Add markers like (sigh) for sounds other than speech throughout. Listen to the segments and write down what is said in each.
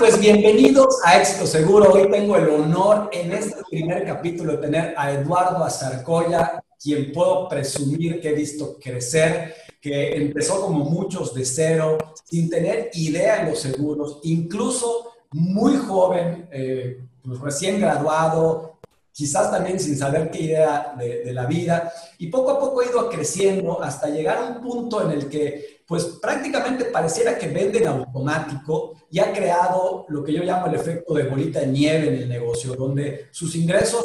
pues bienvenidos a Éxito Seguro. Hoy tengo el honor en este primer capítulo de tener a Eduardo Azarcoya, quien puedo presumir que he visto crecer, que empezó como muchos de cero, sin tener idea en los seguros, incluso muy joven, eh, pues recién graduado, quizás también sin saber qué idea de, de, la vida, y poco a poco ha ido creciendo hasta llegar a un punto en el que pues prácticamente pareciera que vende en automático y ha creado lo que yo llamo el efecto de bolita de nieve en el negocio, donde sus ingresos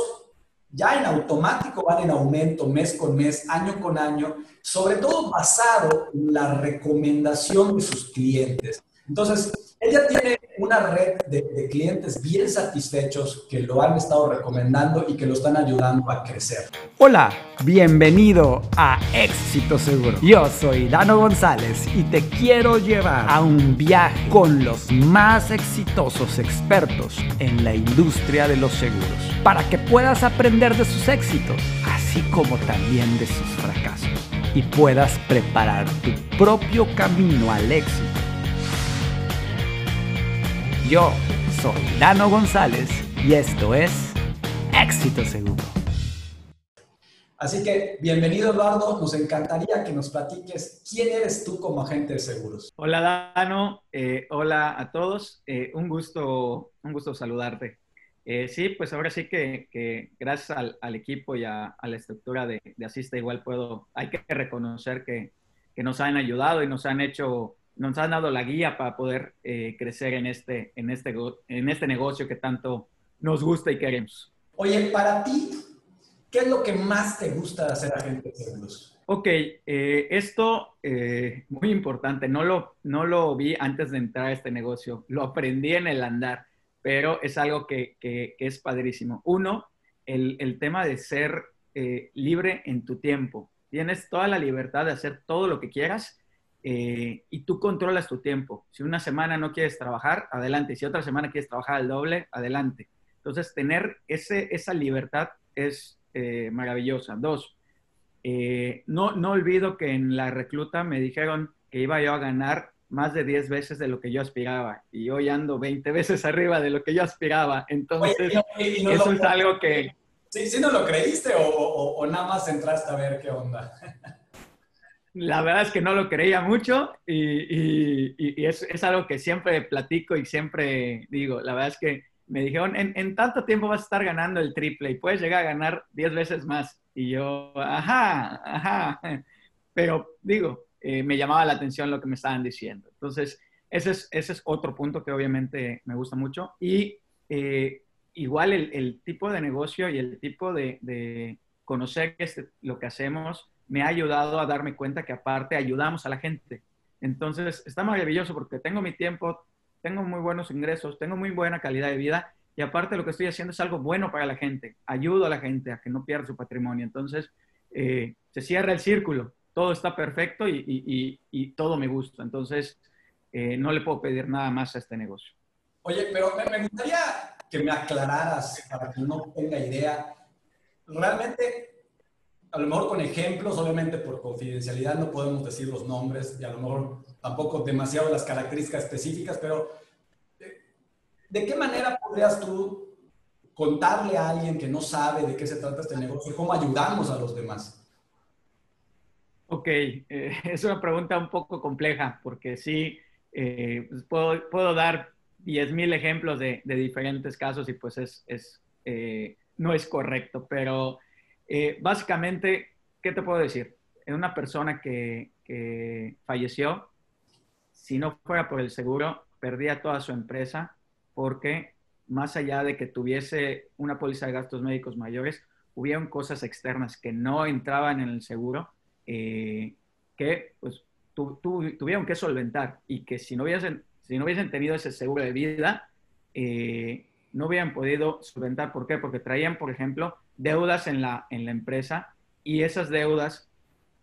ya en automático van en aumento mes con mes, año con año, sobre todo basado en la recomendación de sus clientes. Entonces, ella tiene una red de, clientes bien satisfechos que lo han estado recomendando y que lo están ayudando a crecer. Hola, bienvenido a Éxito Seguro. Yo soy Dano González y te quiero llevar a un viaje con los más exitosos expertos en la industria de los seguros para que puedas aprender de sus éxitos, así como también de sus fracasos y puedas preparar tu propio camino al éxito yo soy Dano González y esto es Éxito Seguro. Así que bienvenido Eduardo, nos encantaría que nos platiques quién eres tú como agente de seguros. Hola Dano, eh, hola a todos, eh, un, gusto, un gusto saludarte. Eh, sí, pues ahora sí que, gracias al, equipo y a, la estructura de, de, Asista igual puedo, hay que reconocer que, que nos han ayudado y nos han hecho nos han dado la guía para poder eh, crecer en este, en, este, en este negocio que tanto nos gusta y queremos. Oye, para ti, ¿qué es lo que más te gusta de hacer agente de seguros? Ok, eh, esto eh, muy importante, no lo, no lo vi antes de entrar a este negocio, lo aprendí en el andar, pero es algo que, que, es padrísimo. Uno, el, el tema de ser libre en tu tiempo. Tienes toda la libertad de hacer todo lo que quieras eh, y tú controlas tu tiempo. Si una semana no quieres trabajar, adelante. Si otra semana quieres trabajar al doble, adelante. Entonces, tener ese, esa libertad es eh, maravillosa. Dos, eh, no, no olvido que en la recluta me dijeron que iba yo a ganar más de 10 veces de lo que yo aspiraba y hoy ando 20 veces (laughs) arriba de lo que yo aspiraba. Entonces, eso es algo que... ¿Sí, ¿Sí no lo creíste o, o, o nada más entraste a ver qué onda? (laughs) la verdad es que no lo creía mucho y, es, algo que siempre platico y siempre digo. La verdad es que me dijeron, en, tanto tiempo vas a estar ganando el triple y puedes llegar a ganar 10 veces más. Y yo, ajá, ajá. Pero digo, eh, me llamaba la atención lo que me estaban diciendo. Entonces, ese es, ese es otro punto que obviamente me gusta mucho. Y eh, igual el, tipo de negocio y el tipo de, conocer este, lo que hacemos me ha ayudado a darme cuenta que aparte ayudamos a la gente. Entonces, está maravilloso porque tengo mi tiempo, tengo muy buenos ingresos, tengo muy buena calidad de vida y aparte lo que estoy haciendo es algo bueno para la gente. Ayudo a la gente a que no pierda su patrimonio. Entonces, eh, se cierra el círculo. Todo está perfecto y, todo me gusta. Entonces, eh, no le puedo pedir nada más a este negocio. Oye, pero me gustaría que me aclararas para que no tenga idea. Realmente, a lo mejor con ejemplos, obviamente por confidencialidad no podemos decir los nombres y a lo mejor tampoco demasiado las características específicas, pero eh, ¿de qué manera podrías tú contarle a alguien que no sabe de qué se trata este negocio, cómo ayudamos a los demás? Ok, eh, (laughs) es una pregunta un poco compleja porque sí, eh, pues puedo, puedo, dar 10.000 ejemplos de, de, diferentes casos y pues es, no es correcto, pero eh, básicamente, ¿qué te puedo decir? Es una persona que, falleció, si no fuera por el seguro, perdía toda su empresa porque más allá de que tuviese una póliza de gastos médicos mayores, hubieron cosas externas que no entraban en el seguro eh, que pues tuvieron que solventar y que si no hubiesen, si no hubiesen tenido ese seguro de vida, eh, no hubieran podido solventar. ¿Por qué? Porque traían, por ejemplo, deudas en la, en la empresa y esas deudas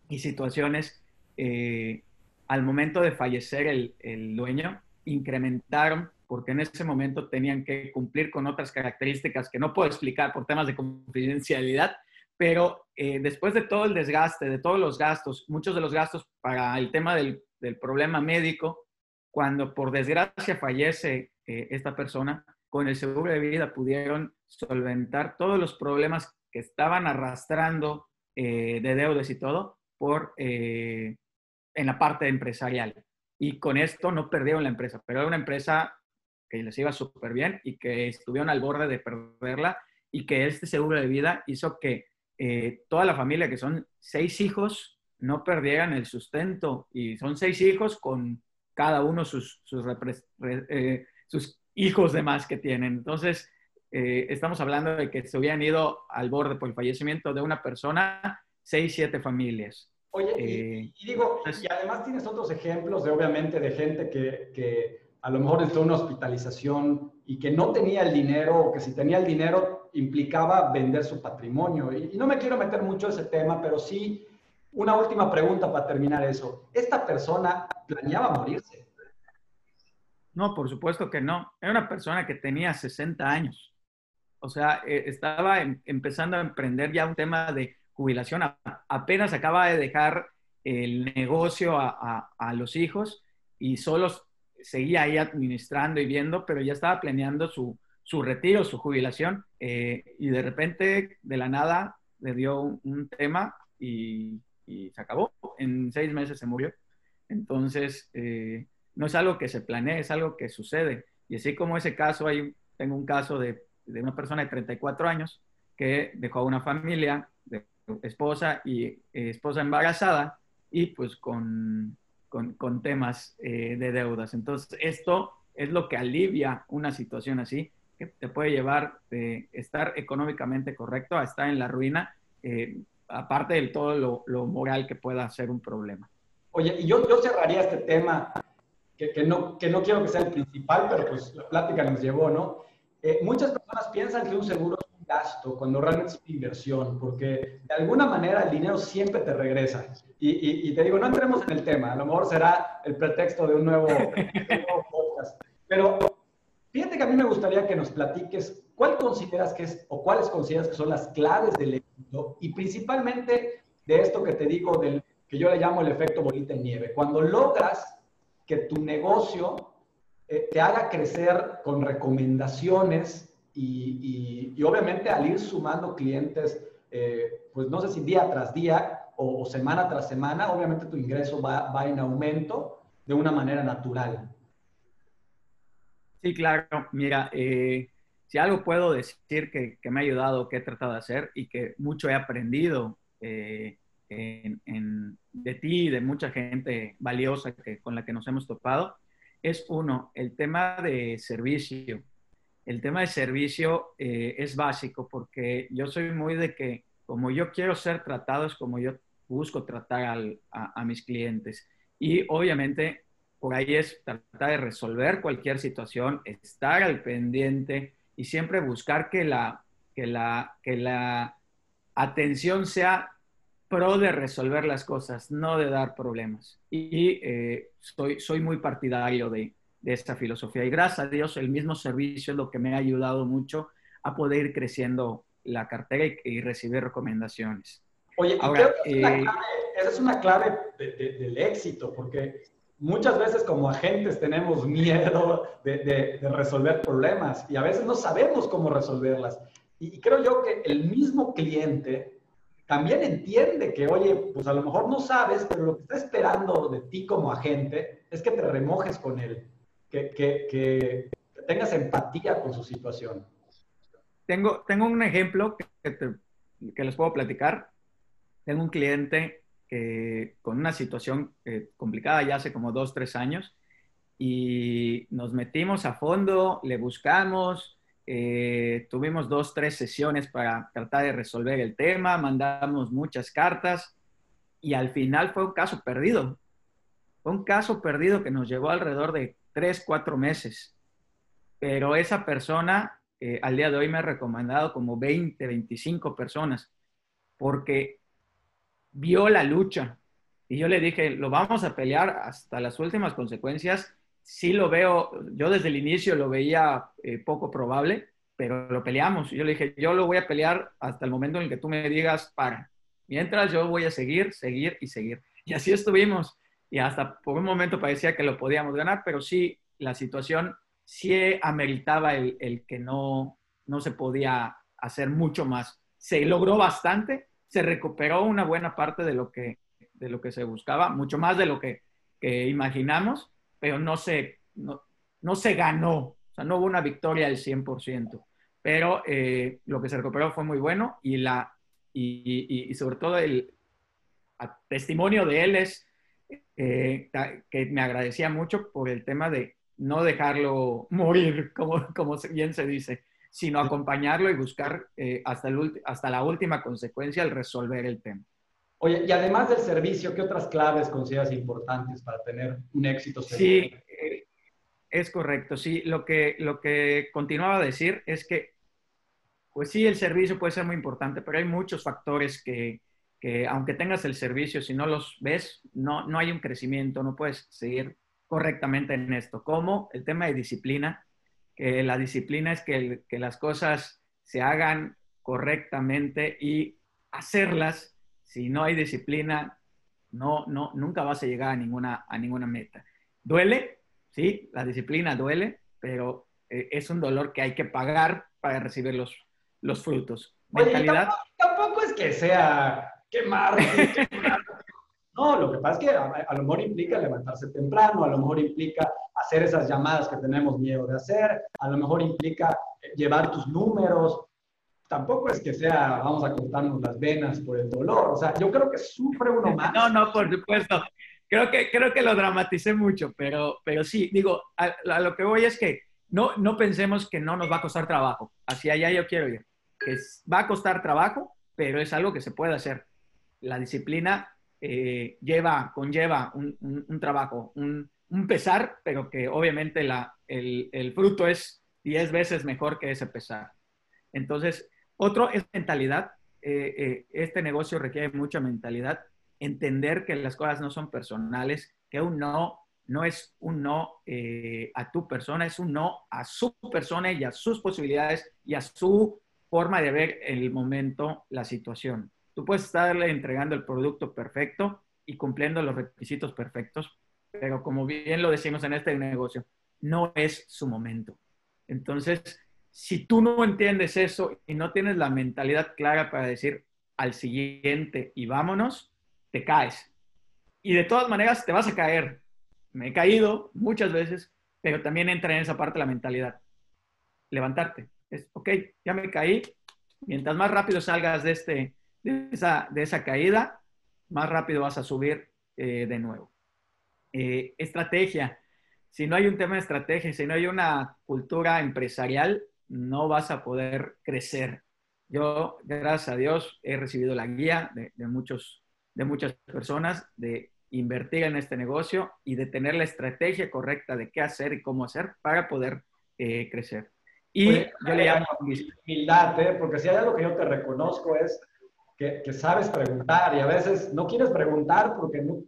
y situaciones eh, al momento de fallecer el, el, dueño incrementaron porque en ese momento tenían que cumplir con otras características que no puedo explicar por temas de confidencialidad, pero eh, después de todo el desgaste, de todos los gastos, muchos de los gastos para el tema del, del problema médico, cuando por desgracia fallece eh, esta persona, con el seguro de vida pudieron solventar todos los problemas que estaban arrastrando eh, de deudas y todo por, en la parte empresarial. Y con esto no perdieron la empresa, pero era una empresa que les iba súper bien y que estuvieron al borde de perderla y que este seguro de vida hizo que toda la familia, que son seis hijos, no perdieran el sustento. Y son seis hijos con cada uno sus, sus, eh, sus hijos de más que tienen. Entonces, eh, estamos hablando de que se hubieran ido al borde por el fallecimiento de una persona, seis, siete familias. Oye, y, eh, digo, y además tienes otros ejemplos de obviamente de gente que, que a lo mejor entró en una hospitalización y que no tenía el dinero o que si tenía el dinero implicaba vender su patrimonio. Y, y no me quiero meter mucho en ese tema, pero sí una última pregunta para terminar eso. ¿Esta persona planeaba morirse? No, por supuesto que no. Era una persona que tenía 60 años. O sea, eh, estaba em, empezando a emprender ya un tema de jubilación. apenas acaba de dejar el negocio a, los hijos y solo seguía ahí administrando y viendo, pero ya estaba planeando su, retiro, su jubilación. Eh, y de repente, de la nada, le dio un tema y y se acabó. En seis meses se murió. Entonces, eh, no es algo que se planee, es algo que sucede. Y así como ese caso, hay, tengo un caso de, de una persona de 34 años que dejó a una familia, de esposa y eh, esposa embarazada, y pues con, con, con temas eh, de deudas. Entonces, esto es lo que alivia una situación así, que te puede llevar de estar económicamente correcto a estar en la ruina aparte de todo lo, moral que pueda ser un problema. Oye, y yo, yo cerraría este tema, que, que, no, que no quiero que sea el principal, pero pues la plática nos llevó, ¿no? Eh, muchas personas piensan que un seguro es un gasto cuando realmente es una inversión, porque de alguna manera el dinero siempre te regresa. Y, y, te digo, no entremos en el tema, a lo mejor será el pretexto de un nuevo, de nuevo podcast. Pero fíjate que a mí me gustaría que nos platiques cuál consideras que es o cuáles consideras que son las claves del y principalmente de esto que te digo, del, que yo le llamo el efecto bolita en nieve. Cuando logras que tu negocio eh, te haga crecer con recomendaciones y, obviamente al ir sumando clientes, eh, pues no sé si día tras día o, semana tras semana, obviamente tu ingreso va, va en aumento de una manera natural. Sí, claro. Mira, eh, si algo puedo decir que, me ha ayudado, que he tratado de hacer y que mucho he aprendido de ti y de mucha gente valiosa que, con la que nos hemos topado, es uno, el tema de servicio. El tema de servicio eh, es básico porque yo soy muy de que como yo quiero ser tratado es como yo busco tratar a, a mis clientes. Y obviamente por ahí es tratar de resolver cualquier situación, estar al pendiente, y siempre buscar que la, que la, que la atención sea pro de resolver las cosas, no de dar problemas. Y eh, soy, soy muy partidario de, de, esta filosofía. Y gracias a Dios, el mismo servicio es lo que me ha ayudado mucho a poder ir creciendo la cartera y, recibir recomendaciones. Oye, Ahora, que eh, esa es una clave del éxito, porque muchas veces como agentes tenemos miedo de, resolver problemas y a veces no sabemos cómo resolverlas. Y, creo yo que el mismo cliente también entiende que, oye, pues a lo mejor no sabes, pero lo que está esperando de ti como agente es que te remojes con él, que, que, tengas empatía con su situación. Tengo, tengo un ejemplo que, que les puedo platicar. Tengo un cliente eh, con una situación eh, complicada ya hace como dos, tres años y nos metimos a fondo, le buscamos, eh, tuvimos dos, tres sesiones para tratar de resolver el tema, mandamos muchas cartas y al final fue un caso perdido. Un caso perdido que nos llevó alrededor de tres, cuatro meses. Pero esa persona al día de hoy me ha recomendado como 20, 25 personas, porque vio la lucha. Y yo le dije, lo vamos a pelear hasta las últimas consecuencias. Sí lo veo, yo desde el inicio lo veía eh, poco probable, pero lo peleamos. Yo le dije, yo lo voy a pelear hasta el momento en el que tú me digas, para. Mientras yo voy a seguir, seguir y seguir. Y así estuvimos. y hasta por un momento parecía que lo podíamos ganar, pero sí, la situación sí ameritaba el, el que no, no se podía hacer mucho más. Se logró bastante, se recuperó una buena parte de lo que, de lo que se buscaba, mucho más de lo que imaginamos, pero no se, no, no, se ganó, o sea, no hubo una victoria al 100%, pero eh, lo que se recuperó fue muy bueno y, la, y, y, sobre todo el testimonio de él es eh, que me agradecía mucho por el tema de no dejarlo morir, (laughs) como, como bien se dice, sino acompañarlo y buscar eh, hasta, el, hasta la última consecuencia el resolver el tema. Oye, y además del servicio, ¿qué otras claves consideras importantes para tener un éxito? Sí, eh, es correcto. Sí, lo que, lo que continuaba a decir es que, pues sí, el servicio puede ser muy importante, pero hay muchos factores que, que aunque tengas el servicio, si no los ves, no, no hay un crecimiento, no puedes seguir correctamente en esto. Como el tema de disciplina, que la disciplina es que, que las cosas se hagan correctamente y hacerlas, si no hay disciplina, no, no, nunca vas a llegar a ninguna, a ninguna meta. Duele, sí, la disciplina duele, pero eh, es un dolor que hay que pagar para recibir los, los frutos. Mentalidad. tampoco, es que sea quemar. (laughs) no, lo que pasa es que a, lo mejor implica levantarse temprano, a lo mejor implica hacer esas llamadas que tenemos miedo de hacer, a lo mejor implica eh, llevar tus números. Tampoco es que sea, vamos a cortarnos las venas por el dolor. O sea, yo creo que sufre uno más. No, no, por supuesto. Creo que, creo que lo dramaticé mucho, pero, pero sí, digo, a, lo que voy es que no, no pensemos que no nos va a costar trabajo. Hacia allá yo quiero ir. Que va a costar trabajo, pero es algo que se puede hacer la disciplina eh, lleva, conlleva un, trabajo, un, pesar, pero que obviamente la, el, fruto es 10 veces mejor que ese pesar. Entonces, otro es mentalidad. Eh, eh, este negocio requiere mucha mentalidad, entender que las cosas no son personales, que un no no es un no a tu persona, es un no a su persona y a sus posibilidades y a su forma de ver el momento, la situación. Tú puedes estarle entregando el producto perfecto y cumpliendo los requisitos perfectos, pero como bien lo decimos en este negocio, no es su momento. Entonces, si tú no entiendes eso y no tienes la mentalidad clara para decir al siguiente y vámonos, te caes. Y de todas maneras te vas a caer. Me he caído muchas veces, pero también entra en esa parte la mentalidad. Levantarte. Es, ok, ya me caí. Mientras más rápido salgas de este, de esa, de esa caída, más rápido vas a subir eh, de nuevo. Eh, estrategia. Si no hay un tema de estrategia, si no hay una cultura empresarial, no vas a poder crecer. Yo, gracias a Dios, he recibido la guía de, muchos, de muchas personas de invertir en este negocio y de tener la estrategia correcta de qué hacer y cómo hacer para poder eh, crecer. Y yo le llamo humildad, porque si hay algo que yo te reconozco es que, sabes preguntar y a veces no quieres preguntar porque no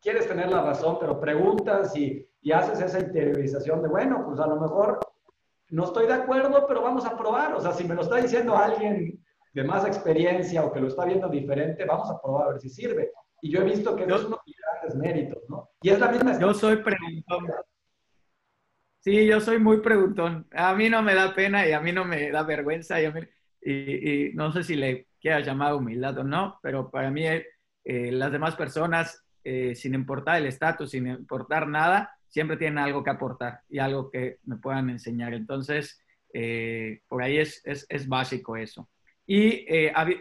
quieres tener la razón, pero preguntas y, y haces esa interiorización de, bueno, pues a lo mejor no estoy de acuerdo, pero vamos a probar. O sea, si me lo está diciendo alguien de más experiencia o que lo está viendo diferente, vamos a probar a ver si sirve. Y yo he visto que es uno de los grandes méritos, ¿no? Y es la misma... Yo soy preguntón. Sí, yo soy muy preguntón. A mí no me da pena y a mí no me da vergüenza. Y, y, y no sé si le quiera llamar humildad o no, pero para mí eh, las demás personas, eh, sin importar el estatus, sin importar nada, siempre tienen algo que aportar y algo que me puedan enseñar. Entonces, eh, por ahí es, es, es, básico eso. Y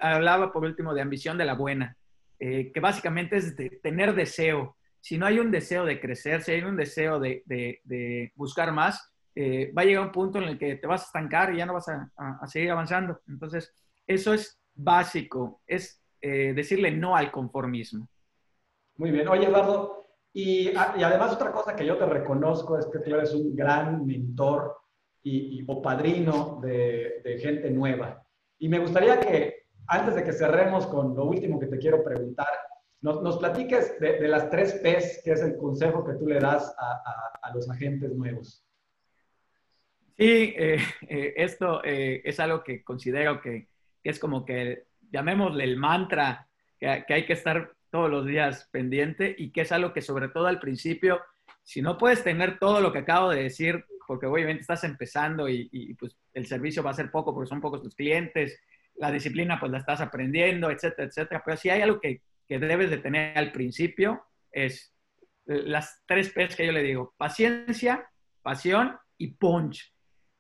hablaba por último de ambición de la buena, que básicamente es tener deseo. Si no hay un deseo de crecer, si hay un deseo de, de, de buscar más, va a llegar un punto en el que te vas a estancar y ya no vas a, a seguir avanzando. Entonces, eso es básico, es eh, decirle no al conformismo. Muy bien. Oye, Eduardo, y, y, además otra cosa que yo te reconozco es que tú eres un gran mentor y, o padrino de, de, gente nueva. Y me gustaría que, antes de que cerremos con lo último que te quiero preguntar, nos, nos platiques de, de, las tres P's, que es el consejo que tú le das a, a, a los agentes nuevos. Sí, eh, eh, esto es algo que considero que que es como que, llamémosle el mantra que, hay que estar todos los días pendiente y que es algo que sobre todo al principio, si no puedes tener todo lo que acabo de decir, porque obviamente estás empezando y, pues el servicio va a ser poco porque son pocos tus clientes, la disciplina pues la estás aprendiendo, etcétera, etcétera. Pero si hay algo que, que debes de tener al principio es las tres P's que yo le digo, paciencia, pasión y punch.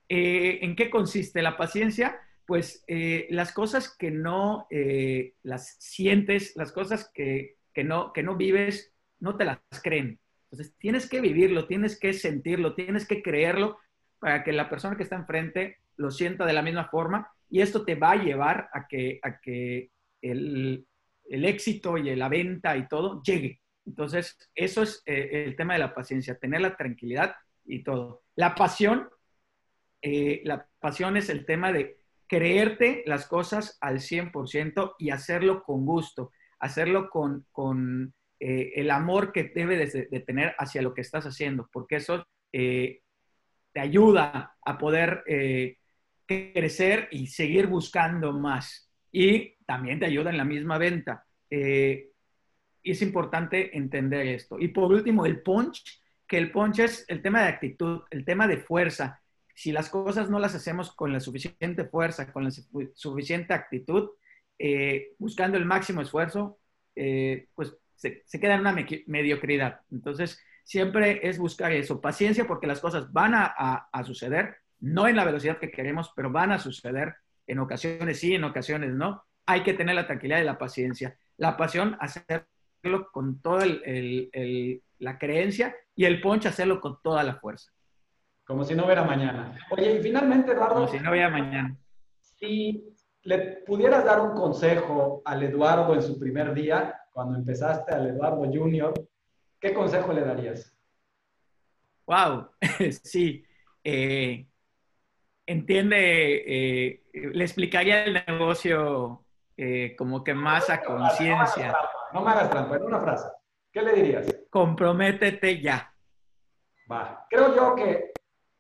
Eh, ¿En qué consiste la paciencia? Pues eh, las cosas que no eh, las sientes, las cosas que, que, no, que no vives, no te las creen. Entonces tienes que vivirlo, tienes que sentirlo, tienes que creerlo para que la persona que está enfrente lo sienta de la misma forma y esto te va a llevar a que, a que el, el éxito y la venta y todo llegue. Entonces, eso es el tema de la paciencia, tener la tranquilidad y todo. La pasión, eh, la pasión es el tema de creerte las cosas al 100% y hacerlo con gusto, hacerlo con, con eh, el amor que debes de, tener hacia lo que estás haciendo, porque eso eh, te ayuda a poder crecer y seguir buscando más. Y también te ayuda en la misma venta. y es importante entender esto. Y por último, el punch que el punch es el tema de actitud, el tema de fuerza. Si las cosas no las hacemos con la suficiente fuerza, con la suficiente actitud, eh, buscando el máximo esfuerzo, eh, pues se, queda en una mediocridad. Entonces, siempre es buscar eso, paciencia porque las cosas van a, suceder, no en la velocidad que queremos, pero van a suceder. En ocasiones sí, en ocasiones no. Hay que tener la tranquilidad y la paciencia. La pasión, hacerlo con toda la creencia y el ponche hacerlo con toda la fuerza. Como si no hubiera mañana. Oye, y finalmente, Eduardo. Como si no hubiera mañana. Si le pudieras dar un consejo al Eduardo en su primer día, cuando empezaste al Eduardo Junior, ¿qué consejo le darías? Wow, (laughs) sí. Eh, entiende, eh, le explicaría el negocio eh, como que más a conciencia. No me hagas trampa, en una frase. ¿Qué le dirías? Comprométete ya. Va. Creo yo que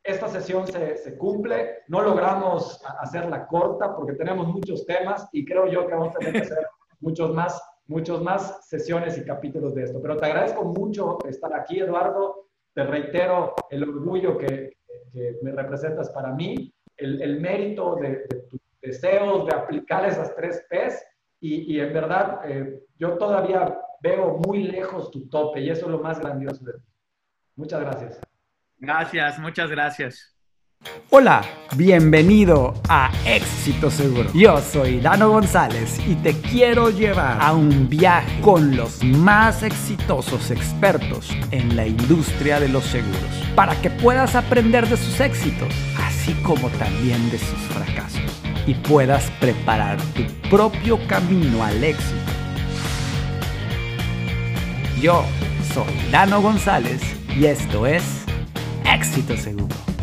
esta sesión se, se, cumple. No logramos hacerla corta porque tenemos muchos temas y creo yo que vamos a tener que hacer muchos más, muchos más sesiones y capítulos de esto. Pero te agradezco mucho estar aquí, Eduardo. Te reitero el orgullo que, que me representas para mí, el, el mérito de, de tus deseos de aplicar esas tres P's y, y en verdad eh, yo todavía veo muy lejos tu tope y eso es lo más grandioso de ti. Muchas gracias. Gracias, muchas gracias. Hola, bienvenido a Éxito Seguro. Yo soy Dano González y te quiero llevar a un viaje con los más exitosos expertos en la industria de los seguros para que puedas aprender de sus éxitos, así como también de sus fracasos y puedas preparar tu propio camino al éxito yo soy Dano González y esto es Éxito Seguro.